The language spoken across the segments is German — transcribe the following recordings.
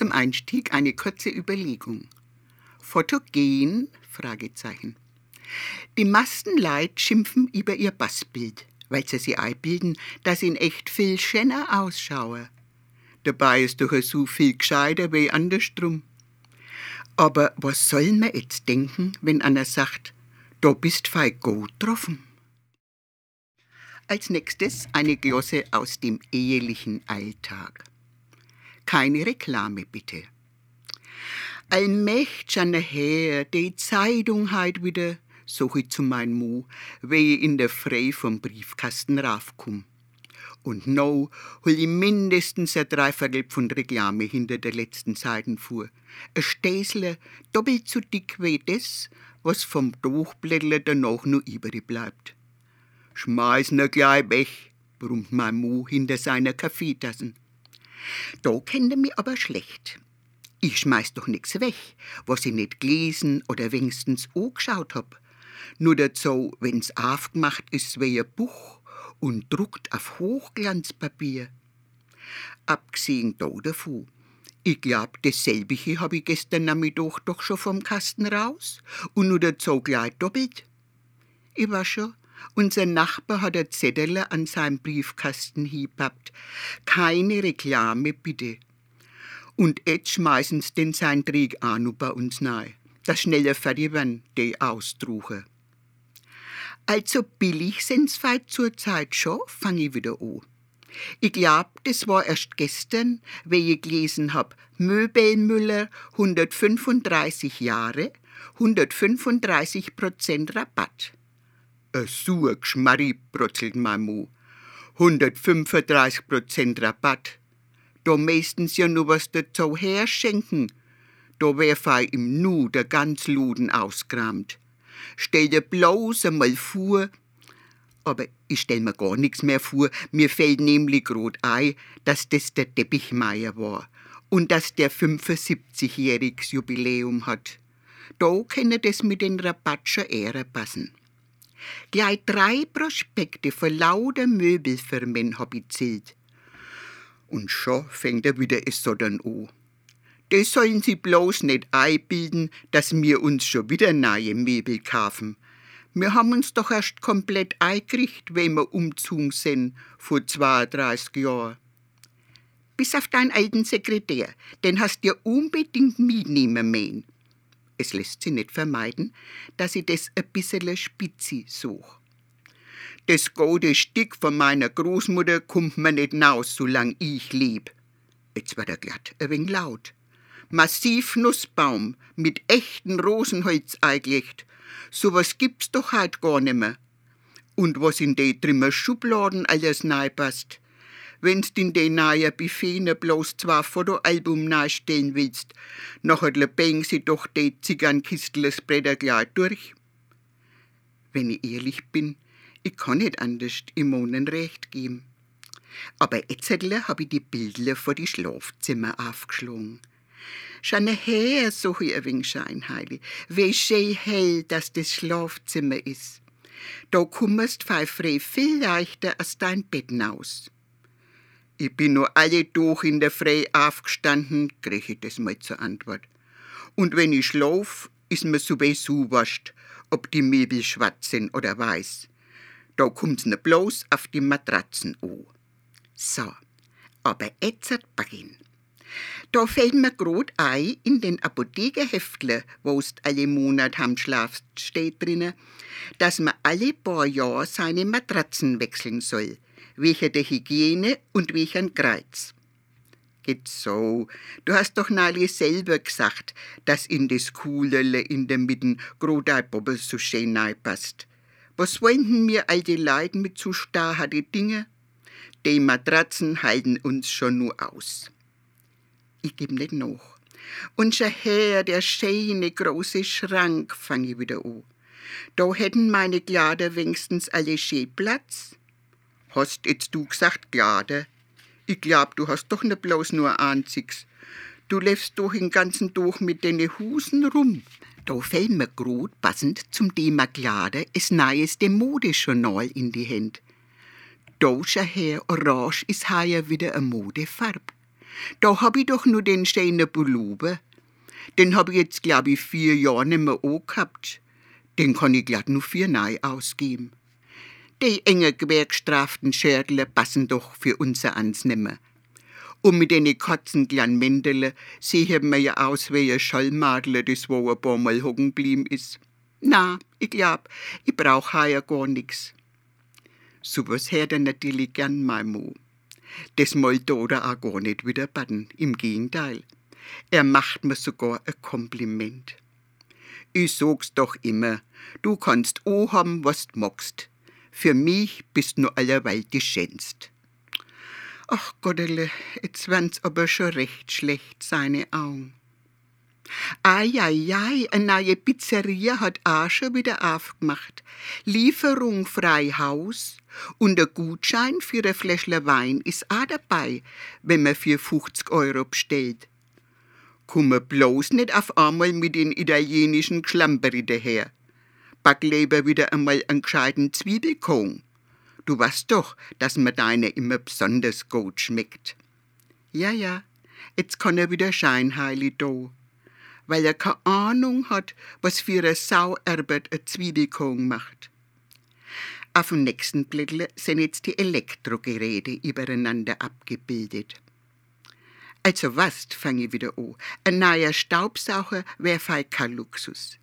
Zum Einstieg eine kurze Überlegung. Fotogen? Fragezeichen. Die meisten Leid schimpfen über ihr Bassbild, weil sie sich einbilden, dass ihn echt viel schöner ausschaue. Dabei ist doch so viel gescheiter wie andersrum. Aber was soll man jetzt denken, wenn einer sagt, da bist fei gut getroffen? Als nächstes eine Glosse aus dem ehelichen Alltag. Keine Reklame bitte. Allmächt schon her, die Zeitung heut wieder, so ich zu mein Mu, ich in der Frei vom Briefkasten raufkomm. Und no hol ich mindestens ein Dreiviertel Pfund Reklame hinter der letzten Seiten fuhr. Ein Stäsler doppelt so dick wie das, was vom Durchblättler danach nur übrig bleibt. Schmeiß ne gleich weg, brummt mein Mu hinter seiner Kaffeetassen. Da kennt er mich aber schlecht. Ich schmeiß doch nix weg, was ich nicht gelesen oder wenigstens angeschaut hab. Nur dazu, wenn's aufgemacht ist wie ein Buch und druckt auf Hochglanzpapier. Abgesehen da davon, ich glaub, dasselbige hab ich gestern Nachmittag doch schon vom Kasten raus und nur dazu gleich doppelt. Ich war schon, unser Nachbar hat ein Zettel an seinem Briefkasten hingehabt. Keine Reklame, bitte. Und jetzt schmeißen sie den sein Trieg auch noch bei uns nahe. Das schneller fertig werden, die ausdruche. Also billig sind's weit zur Zeit schon, fang ich wieder an. Ich glaub, das war erst gestern, wie ich gelesen hab, Möbelmüller 135 Jahre, 135 Prozent Rabatt. A so Geschmarri, brutzelt mein Mu. 135 Prozent Rabatt. Da meistens ja nur was dazu herschenken. Da wär fei im Nu der ganz Luden ausgramt. Stell dir bloß einmal vor, aber ich stell mir gar nichts mehr vor. Mir fällt nämlich grad ein, dass das der Teppichmeier war und dass der 75-jähriges Jubiläum hat. Da kenne das mit den Rabatt schon eher passen. Gleich drei Prospekte für lauter Möbelfirmen hab ich zählt. Und schon fängt er wieder es so dann an. Das sollen Sie bloß nicht einbilden, dass wir uns schon wieder neue Möbel kaufen. Wir haben uns doch erst komplett eingerichtet, wenn wir umzogen sind, vor 32 Jahren. Bis auf deinen alten Sekretär, den hast du ja unbedingt mitnehmen müssen. Es lässt sich nicht vermeiden, dass ich das ein bisschen spitzi such. Das gute Stück von meiner Großmutter kommt mir nicht naus, solange ich leb. Jetzt war er glatt, ein wenig laut massiv Nussbaum mit echten Rosenholz eingelegt. So was gibt's doch halt gar nimmer. Und was in de drimmer Schubladen alles passt. Wenn's in de nahe Buffet bloß zwei Fotoalbum nachstellen willst, nachher lebeng sie doch de Ziggernkistles Bretter gleich durch. Wenn ich ehrlich bin, ich kann nicht anders im Monen recht geben. Aber jetzt hab ich die Bilder vor die Schlafzimmer aufgeschlagen. Schon her suche ich ein wenig Scheinheili. Wie schön hell, dass das Schlafzimmer ist. Da kommst du frei viel leichter aus dein Bett aus. Ich bin nur alle durch in der Frei aufgestanden, krieg ich das mal zur Antwort. Und wenn ich schlaf, ist mir sowieso wascht, ob die Möbel schwarz sind oder weiß. Da kommt's nur bloß auf die Matratzen an. So, aber jetzt hat beginnt. Da fällt mir grad ein, in den Apothekerheftle, wo's alle Monat ham schlafst, steht drinne, dass man alle paar Jahr seine Matratzen wechseln soll, welcher der Hygiene und welchen Kreuz. Geht so, du hast doch neulich selber gesagt, dass in das Kuhlerle in der Mitten grad ein Bobbel so schön passt. Was wollen mir all die Leute mit so starrharte Dinge? Die Matratzen halten uns schon nur aus ich geb nicht nach. Und schon her, der schöne große Schrank, fang ich wieder an. Da hätten meine Kleider wenigstens alle schön Platz. Hast jetzt du gesagt Kleider? Ich glaub, du hast doch nicht bloß nur einziges. Du läufst doch den ganzen Tag mit deine Husen rum. Da fällt mir grad passend zum Thema Kleider es neueste Modejournal in die Hände. Da schon her, orange ist heuer wieder eine Modefarbe. Da hab ich doch nur den schönen Pullover. Den hab ich jetzt, glaub ich, vier Jahre nicht mehr gehabt. Den kann ich glatt nur vier neu ausgeben. Die enge gewerkstraften Schärle passen doch für unser ans nimmer. Und mit den katzen kleinen Mändele sehen wir ja aus wie ein Schallmadler, das wo ein paar Mal hocken blieben ist. Na, ich glaub, ich brauch ja gar nix. So was hört er natürlich gern, mein Mo. Das wollte oder auch gar nicht wieder baden. Im Gegenteil. Er macht mir sogar ein Kompliment. Ich sag's doch immer, du kannst auch haben, was du magst. Für mich bist nur allerweil die Schönst. Ach Gottele, jetzt werden's aber schon recht schlecht, seine Augen. Eieiei, eine neue Pizzeria hat auch schon wieder aufgemacht. Lieferung frei Haus und der Gutschein für ein Fläschle Wein ist auch dabei, wenn man für 50 Euro bestellt. Komm bloß nicht auf einmal mit den italienischen Geschlamperi daher. Back lieber wieder einmal einen gescheiten Zwiebelkong. Du weißt doch, dass mir deine immer besonders gut schmeckt. Ja, ja, jetzt kann er wieder scheinheilig do weil er keine Ahnung hat, was für eine Sau Erbert ein Zwiebelkong macht. Auf dem nächsten Blättle sind jetzt die Elektrogeräte übereinander abgebildet. Also was, fange ich wieder an. Ein neuer Staubsauger wäre fei kein Luxus.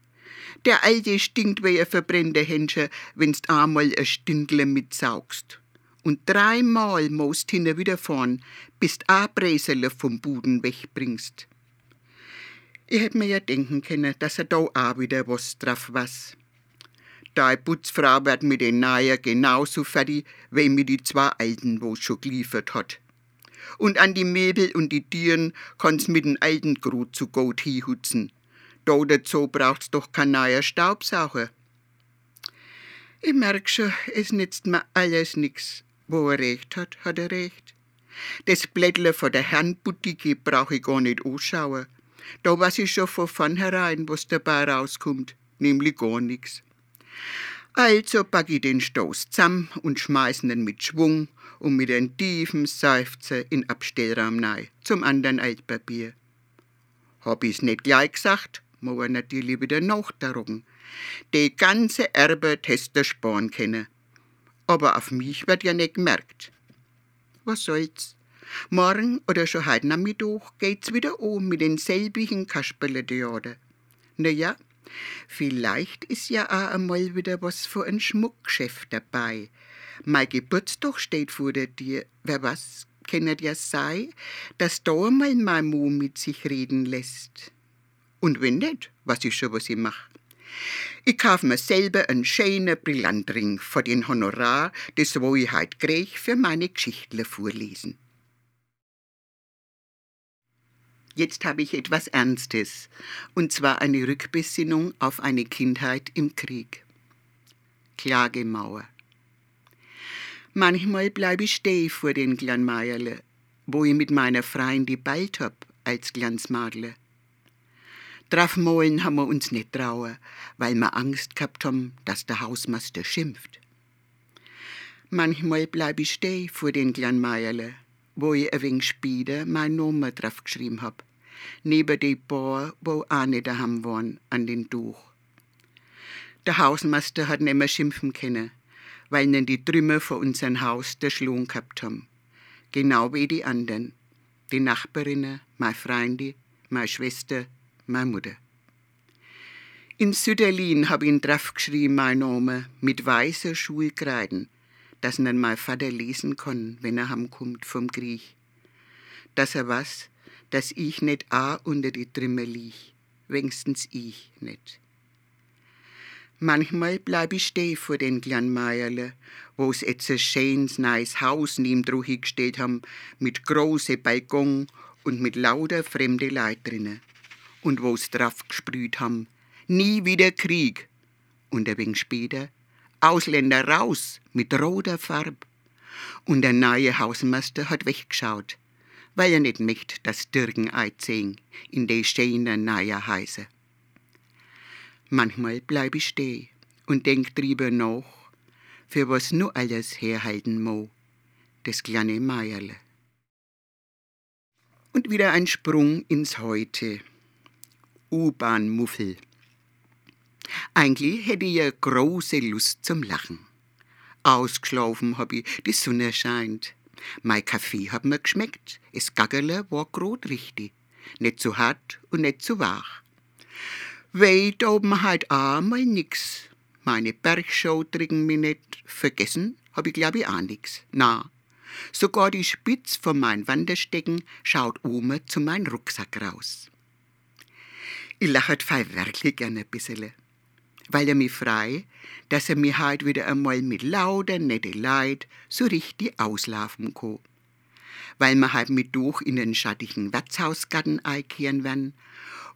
Der alte stinkt wie ein verbrennter Hänscher, wenn's einmal ein Stündle mitsaugst. Und dreimal musst hinter wieder fahren, bis a Bräsele vom Buden wegbringst. Ich hätt mir ja denken können, dass er da auch wieder was drauf was. Die Putzfrau wird mit den Neuen genauso fertig, wie mit die zwei Alten, wo schon geliefert hat. Und an die Möbel und die Tieren kann's mit den Alten grad zu gut hinhutzen. Da dazu braucht's doch kein neuer Staubsauger. Ich merk schon, es nützt mir alles nix. Wo er recht hat, hat er recht. Das Blättle von der Herrnboutique brauch ich gar nicht anschauen. Da weiß ich schon von vornherein, was dabei rauskommt, nämlich gar nichts. Also pack ich den Stoß zusammen und schmeiß ihn mit Schwung und mit einem tiefen Seufzer in Abstellraum nei, zum anderen Altpapier. Hab ich's nicht gleich gesagt, muss er natürlich wieder nachdarum. Die ganze Erbe hättest du sparen können. Aber auf mich wird ja nicht gemerkt. Was soll's? Morgen oder schon heute Nachmittag geht's wieder um mit den selbigen Kasperletheater. Na ja, vielleicht ist ja auch einmal wieder was für ein Schmuckgeschäft dabei. Mein Geburtstag steht vor der Tür. Wer was, kennet ja sei, dass da einmal mein Mu mit sich reden lässt. Und wenn nicht, was ich schon, was ich mach. Ich kauf mir selber einen schönen Brillantring für den Honorar, das wo ich heut krieg für meine Geschichtle vorlesen. Jetzt habe ich etwas Ernstes, und zwar eine Rückbesinnung auf eine Kindheit im Krieg. Klagemauer. Manchmal bleibe ich steh vor den Glanmeierle, wo ich mit meiner Freien die ballt hab als Glanzmadle. Drauf molen haben wir uns nicht trauen, weil wir Angst gehabt haben, dass der Hausmeister schimpft. Manchmal bleib ich steh vor den Glanmeierle, wo ich ein wenig später mein Nummer drauf geschrieben hab neben die paar, wo auch nicht daheim waren, an den Tuch. Der Hausmeister hat nicht mehr schimpfen können, weil ihnen die Trümmer vor unserem Haus der Schlohn gehabt haben. Genau wie die anderen. Die Nachbarinnen, meine Freunde, meine Schwester, meine Mutter. In Süderlin hab ich ihn draufgeschrieben, mein Name, mit weißer Schulkreiden, dass ihn mein Vater lesen kann, wenn er heimkommt vom Krieg. Dass er was, dass ich nicht a unter die Trimme lieg, wenigstens ich nicht. Manchmal bleib ich steh vor den kleinen Meierle, wo's etz ein schönes, neues Haus neben gestellt haben, mit große Balkon und mit lauter fremde Leid drinnen. Und wo's drauf gesprüht haben, nie wieder Krieg. Und ein wenig später, Ausländer raus mit roter Farb. Und der neue Hausmeister hat weggeschaut weil er nicht möcht, dass Dirgen einziehen in de schönen neue Häuser. Manchmal bleib ich steh und denk drüber nach, für was nu alles herhalten mo, das kleine Meierle. Und wieder ein Sprung ins Heute. U-Bahn-Muffel. Eigentlich hätte ich ja große Lust zum Lachen. Ausgeschlafen hab ich, die Sonne scheint. Mein Kaffee hat mir geschmeckt, es Gaggerle war grad richtig. Nicht zu hart und nicht zu wach. Weit oben halt auch mal nix. Meine Bergshow trinken mich nicht. Vergessen hab ich glaub ich auch nix. Na, sogar die Spitz von mein Wanderstecken schaut oben zu mein Rucksack raus. Ich lachet fall wirklich gerne ein bissele weil er mich frei, dass er mir halt wieder einmal mit lauter nette Leid so richtig auslaufen kann. Weil wir halt mit durch in den schattigen Wirtshausgarten einkehren werden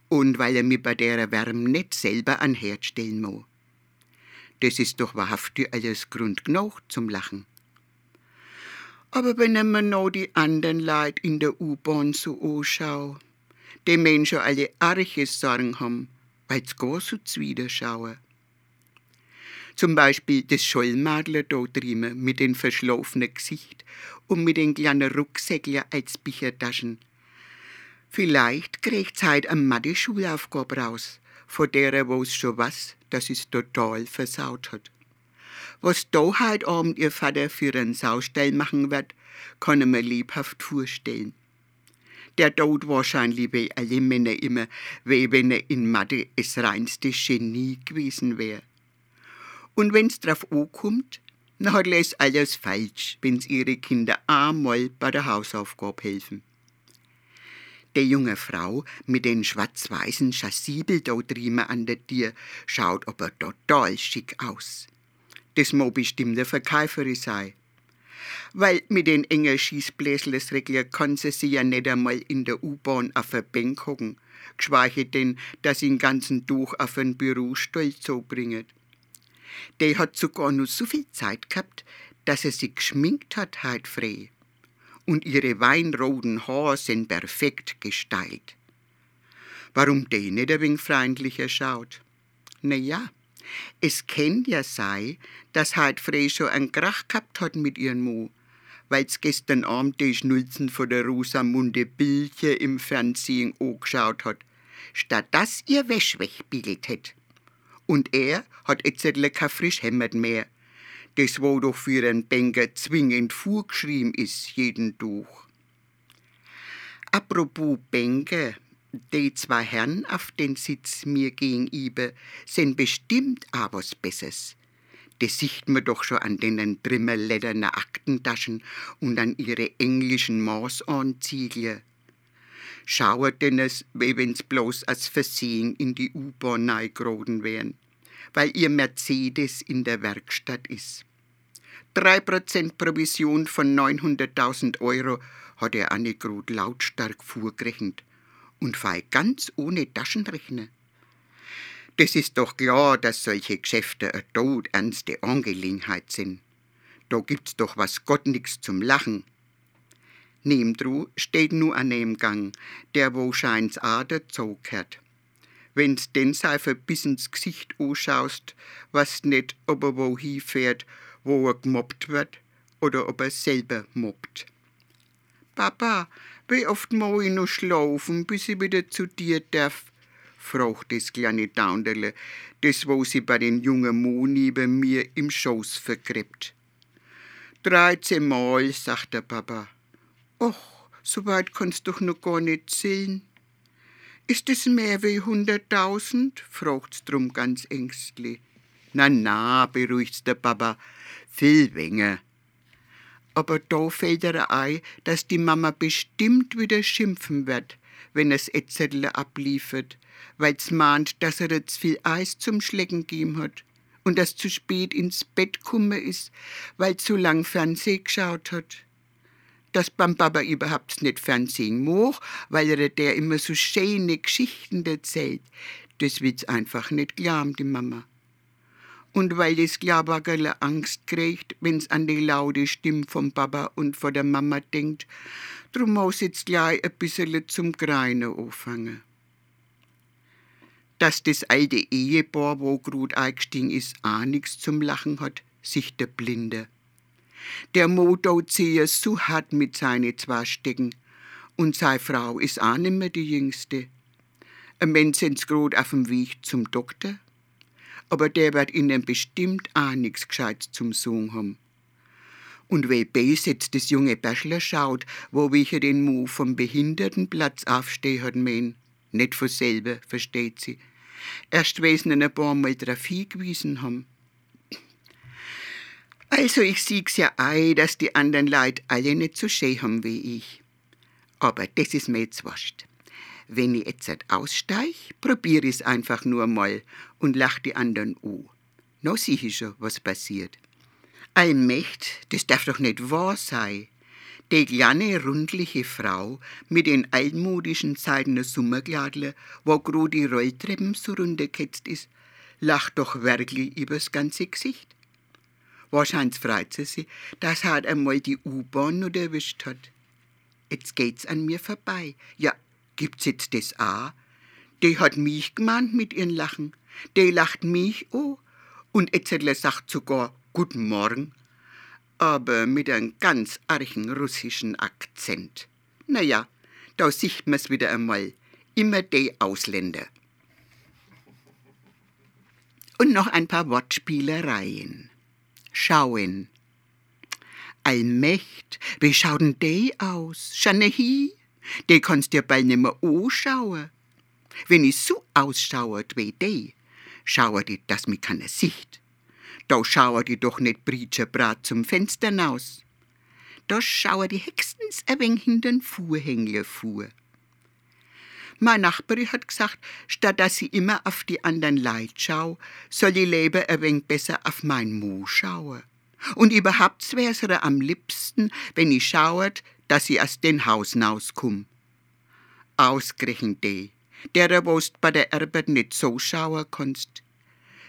und weil er mir bei der Wärme nicht selber an Herd stellen muss. Das ist doch wahrhaftig alles Grund genug zum Lachen. Aber wenn ich mir noch die anderen Leute in der U-Bahn so anschaue, die Menschen alle arche Sorgen haben, weil's gar so zwiderschauen. Zum Beispiel das Schollmadler da drüben mit dem verschlafenen Gesicht und mit den kleinen Rucksäckchen als Büchertaschen. Vielleicht kriegt's heute eine Mathe-Schulaufgabe raus, von der wo's schon was, dass es total versaut hat. Was da heute Abend ihr Vater für einen Saustall machen wird, kann ich mir lebhaft vorstellen. Der tut wahrscheinlich wie alle Männer immer, wie wenn er in Mathe das reinste Genie gewesen wäre. Und wenn's drauf ankommt, dann hat es alles falsch, wenn's ihre Kinder einmal bei der Hausaufgabe helfen. Der junge Frau mit den schwarz-weißen Chassibel da drüben an der Tür schaut aber total schick aus. Das mo bestimmt eine Verkäuferin sei. Weil mit den engen Schießbläslesregler kann sie sich ja nicht einmal in der U-Bahn auf der Bank hocken, geschweige denn, dass sie den ganzen Tuch auf ein Bürostuhl zubringet. Der hat sogar nur so viel Zeit gehabt, dass er sich geschminkt hat halt frei. Und ihre weinroten Haare sind perfekt gestylt. Warum der nicht ein wenig freundlicher schaut? Na ja, es kennt ja sei, dass halt frei schon ein Krach gehabt hat mit ihrem Mo, weil's gestern Abend die Schnulzen von der Rosamunde Bildchen im Fernsehen angeschaut hat, statt dass ihr Wäsch wegbiegelt hätt. Und er hat jetzt kein Frischhemmert mehr, das wo doch für einen Banker zwingend vorgeschrieben ist, jeden Tuch. Apropos Bänke, die zwei Herren auf den Sitz mir gegenüber sind bestimmt auch was Besseres. Das sieht man doch schon an den trimmerledernen Aktentaschen und an ihre englischen Maßanziegeln. Schauert denn es, wie wenn's bloß als Versehen in die U-Bahn neigeroden wären weil ihr Mercedes in der Werkstatt ist. 3% Provision von 900.000 Euro hat er Annegrut lautstark vorgerechnet und fei ganz ohne Taschenrechner. Das ist doch klar, dass solche Geschäfte eine todernste Angelegenheit sind. Da gibt's doch was Gott nix zum Lachen. Nebendru steht nur ein Nebengang, der wo scheins auch dazu wenn's den Seifer bis ins Gesicht anschaust, weißt nicht, ob er wo hinfährt, wo er gemobbt wird oder ob er selber mobbt. Papa, wie oft muss ich noch schlafen, bis ich wieder zu dir darf? fragt das kleine Daunderle, das wo sie bei den jungen Mo neben mir im Schoß vergräbt. Dreizehn Mal, sagt der Papa. Och, so weit kannst du doch noch gar nicht zählen. Ist es mehr wie hunderttausend? fragt's drum ganz ängstlich. Na, na, beruhigt's der Papa, viel weniger. Aber da fällt er ein, dass die Mama bestimmt wieder schimpfen wird, wenn es Etzetle abliefert, weil's mahnt, dass er jetzt viel Eis zum Schlecken gegeben hat und dass zu spät ins Bett kumme ist, weil zu lang Fernseh geschaut hat dass beim Papa überhaupt nicht Fernsehen moch, weil er der immer so schöne Geschichten erzählt. Das wird's einfach nicht glauben, die Mama. Und weil das Glaubackerle Angst kriegt, wenn's an die laute Stimme vom Papa und von der Mama denkt, drum muss jetzt gleich ein bisschen zum Greinen anfangen. Dass das alte Ehepaar, wo grad eingestiegen ist, auch nichts zum Lachen hat, sich der Blinde. Der Motor ziehe so hart mit seinen zwei Stecken Und seine Frau ist auch nicht mehr die Jüngste. Ein Mensch sind's grad auf dem Weg zum Doktor, aber der wird ihnen bestimmt auch nichts Gescheites zum Sagen haben. Und wie böse jetzt das junge Bachelor schaut, wo welcher den Mu vom Behindertenplatz aufstehen hat, mein. Nicht von selber, versteht sie. Erst wesen ein paar Mal drauf hingewiesen haben. Also ich sieg's ja ein, dass die anderen Leute alle nicht so schön haben wie ich. Aber das ist mir jetzt wurscht. Wenn ich jetzt aussteig, probier ich's einfach nur mal und lach die anderen an. No sieh ich schon, was passiert. Allmächt, das darf doch nicht wahr sein. Die kleine, rundliche Frau mit den altmodischen seidenen Sommerkleidle, wo gro die Rolltreppen so runtergeketzt ist, lacht doch wirklich übers ganze Gesicht. Wahrscheinlich freut sie sich, dass halt einmal die U-Bahn noch erwischt hat. Jetzt geht's an mir vorbei. Ja, gibt's jetzt das auch? Die hat mich gemeint mit ihren Lachen. Die lacht mich an. Und Etzedler sagt sogar Guten Morgen, aber mit einem ganz archen russischen Akzent. Na ja, da sieht man's wieder einmal. Immer die Ausländer. Und noch ein paar Wortspielereien. Schauen. Allmächt, wie schaut denn die aus? Schanehi, die kannst dir bald nimmer anschauen. Wenn ich so ausschauert wie die, schauert die, dass mich keiner sieht. Da schauert die doch nicht Britscher zum Fenster hinaus. Da schauert die höchstens ein wenig in den Fuhrhängler fuhr. Meine Nachbarin hat gesagt, statt dass sie immer auf die anderen Leid schau, soll ich lieber ein wenig besser auf mein Mu schauen. Und überhaupt wär's ihr am liebsten, wenn ich schauert, dass sie aus den Haus hinauskumm. Ausgerechnet die, derer wost bei der Arbeit nicht so schauen kannst.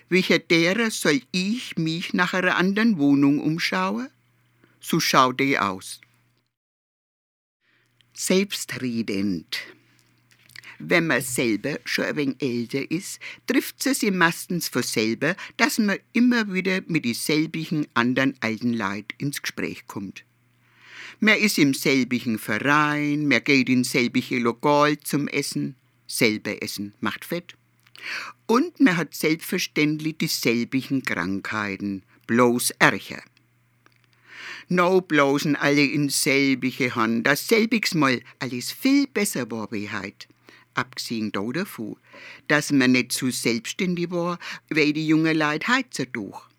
Welcher derer soll ich mich nach einer anderen Wohnung umschauen? So schau die aus. Selbstredend. Wenn man selber schon ein wenig älter ist, trifft es sich meistens von selber, dass man immer wieder mit dieselbigen anderen alten Leid ins Gespräch kommt. Man ist im selbigen Verein, man geht in selbige Lokal zum Essen. Selber Essen macht fett. Und man hat selbstverständlich dieselbigen Krankheiten, bloß ärcher. No bloßen alle in selbige Hand, das selbigs mal alles viel besser war wie heut. Abgesehen davon, dass man nicht so selbstständig war, wie die junge Leute heutzutage.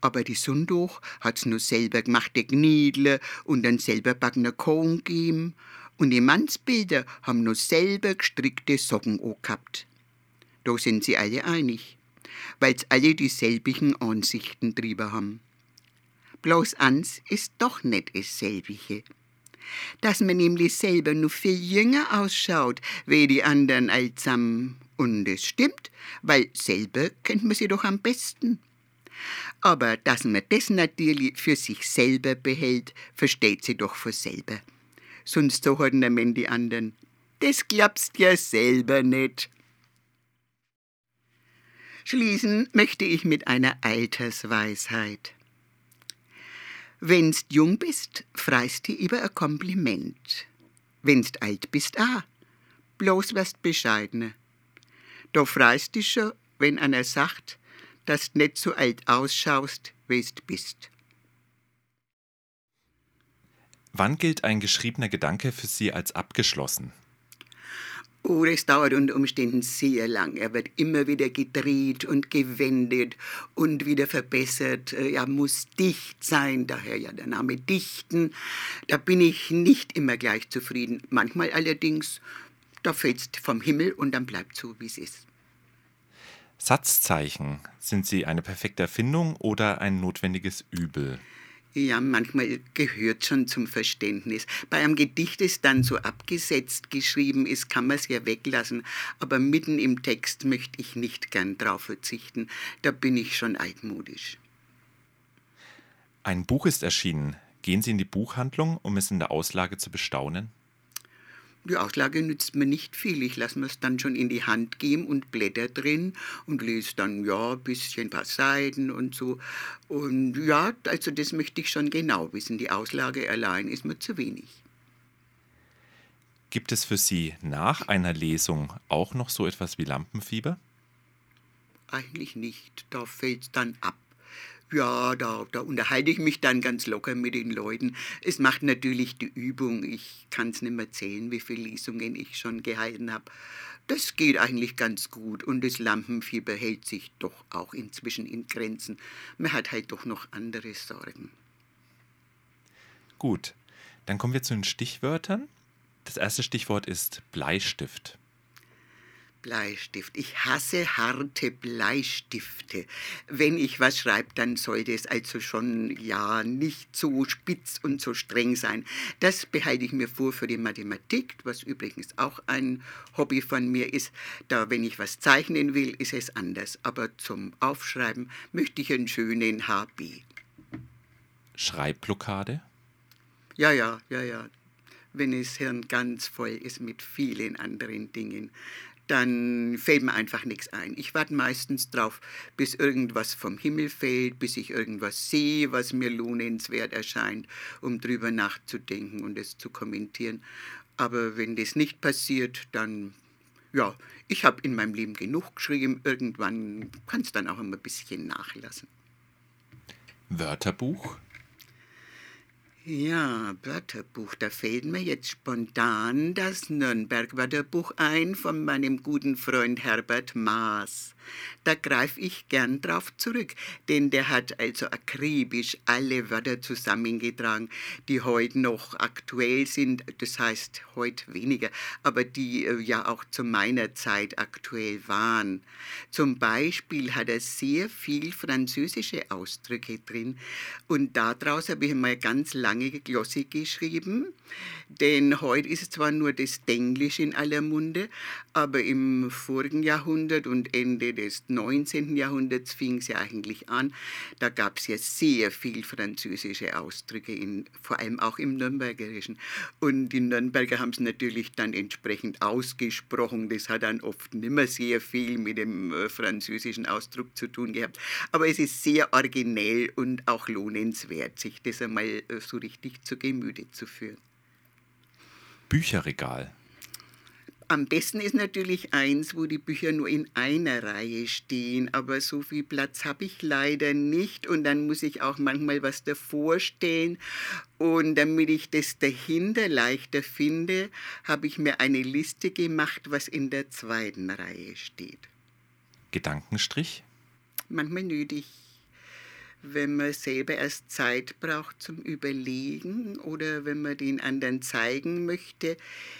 Aber die Sonntag hat's nur selber gemachte Gniedle und dann selber backene Kohn gegeben. Und die Mannsbilder haben nur selber gestrickte Socken gehabt. Da sind sie alle einig, weil's alle dieselbigen Ansichten drüber haben. Bloß eins ist doch nicht dasselbige. Dass man nämlich selber nur viel jünger ausschaut, wie die anderen allsam. Und es stimmt, weil selber kennt man sie doch am besten. Aber dass man das natürlich für sich selber behält, versteht sie doch von selber. Sonst so hat man die anderen. Das glaubst ja selber nicht. Schließen möchte ich mit einer Altersweisheit. Wenn's jung bist, freist die über ein Kompliment. Wenn's alt bist, ah, bloß wirst bescheidene. Da freist dich schon, wenn einer sagt, dass du nicht so alt ausschaust, wie's bist. Wann gilt ein geschriebener Gedanke für Sie als abgeschlossen? Oh, das dauert unter Umständen sehr lang. Er wird immer wieder gedreht und gewendet und wieder verbessert. Er muss dicht sein, daher ja der Name Dichten. Da bin ich nicht immer gleich zufrieden. Manchmal allerdings, da fällt's vom Himmel und dann bleibt so, wie es ist. Satzzeichen, sind sie eine perfekte Erfindung oder ein notwendiges Übel? Ja, manchmal gehört schon zum Verständnis. Bei einem Gedicht, das dann so abgesetzt geschrieben ist, kann man es ja weglassen. Aber mitten im Text möchte ich nicht gern drauf verzichten. Da bin ich schon altmodisch. Ein Buch ist erschienen. Gehen Sie in die Buchhandlung, um es in der Auslage zu bestaunen? Die Auslage nützt mir nicht viel. Ich lasse mir es dann schon in die Hand geben und blätter drin und lese dann, ja, ein bisschen, ein paar Seiten und so. Und ja, also das möchte ich schon genau wissen. Die Auslage allein ist mir zu wenig. Gibt es für Sie nach einer Lesung auch noch so etwas wie Lampenfieber? Eigentlich nicht, da fällt's dann ab. Ja, da, da unterhalte ich mich dann ganz locker mit den Leuten. Es macht natürlich die Übung. Ich kann es nicht mehr zählen, wie viele Lesungen ich schon gehalten habe. Das geht eigentlich ganz gut und das Lampenfieber hält sich doch auch inzwischen in Grenzen. Man hat halt doch noch andere Sorgen. Gut, dann kommen wir zu den Stichwörtern. Das erste Stichwort ist Bleistift. Bleistift. Ich hasse harte Bleistifte. Wenn ich was schreibe, dann sollte es also schon ja nicht so spitz und so streng sein. Das behalte ich mir vor für die Mathematik, was übrigens auch ein Hobby von mir ist. Da, wenn ich was zeichnen will, ist es anders. Aber zum Aufschreiben möchte ich einen schönen HB. Schreibblockade? Ja, ja, ja, ja. Wenn das Hirn ganz voll ist mit vielen anderen Dingen dann fällt mir einfach nichts ein. Ich warte meistens drauf, bis irgendwas vom Himmel fällt, bis ich irgendwas sehe, was mir lohnenswert erscheint, um drüber nachzudenken und es zu kommentieren. Aber wenn das nicht passiert, dann, ja, ich habe in meinem Leben genug geschrieben. Irgendwann kann es dann auch immer ein bisschen nachlassen. Wörterbuch? Ja, Wörterbuch, da fällt mir jetzt spontan das Nürnberg-Wörterbuch ein von meinem guten Freund Herbert Maas. Da greife ich gern drauf zurück, denn der hat also akribisch alle Wörter zusammengetragen, die heute noch aktuell sind, das heißt heute weniger, aber die äh, ja auch zu meiner Zeit aktuell waren. Zum Beispiel hat er sehr viel französische Ausdrücke drin und daraus habe ich mal ganz lange Glosse geschrieben, denn heute ist zwar nur das Denglisch in aller Munde, aber im vorigen Jahrhundert und Ende des 19. Jahrhunderts fing es ja eigentlich an. Da gab es ja sehr viel französische Ausdrücke, in, vor allem auch im Nürnbergerischen. Und die Nürnberger haben es natürlich dann entsprechend ausgesprochen. Das hat dann oft nicht mehr sehr viel mit dem äh, französischen Ausdruck zu tun gehabt. Aber es ist sehr originell und auch lohnenswert, sich das einmal äh, so richtig zu Gemüte zu führen. Bücherregal. Am besten ist natürlich eins, wo die Bücher nur in einer Reihe stehen, aber so viel Platz habe ich leider nicht und dann muss ich auch manchmal was davor stellen und damit ich das dahinter leichter finde, habe ich mir eine Liste gemacht, was in der zweiten Reihe steht. Gedankenstrich? Manchmal nötig wenn man selber erst Zeit braucht zum Überlegen oder wenn man den anderen zeigen möchte.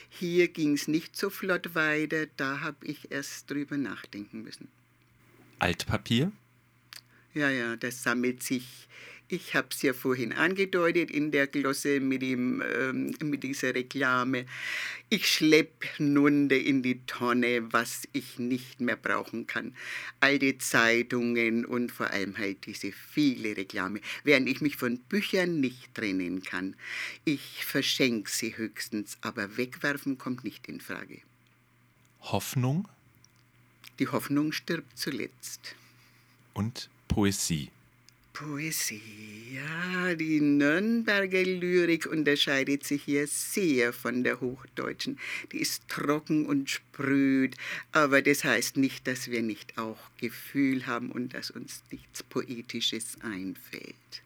Hier ging es nicht so flott weiter, da habe ich erst drüber nachdenken müssen. Altpapier? Ja, ja, das sammelt sich ich habe es ja vorhin angedeutet in der Glosse mit, dem, ähm, mit dieser Reklame. Ich schleppe nun in die Tonne, was ich nicht mehr brauchen kann. Alte Zeitungen und vor allem halt diese viele Reklame, während ich mich von Büchern nicht trennen kann. Ich verschenke sie höchstens, aber wegwerfen kommt nicht in Frage. Hoffnung? Die Hoffnung stirbt zuletzt. Und Poesie? Poesie, ja, die Nürnberger Lyrik unterscheidet sich hier sehr von der hochdeutschen. Die ist trocken und spröd, aber das heißt nicht, dass wir nicht auch Gefühl haben und dass uns nichts Poetisches einfällt.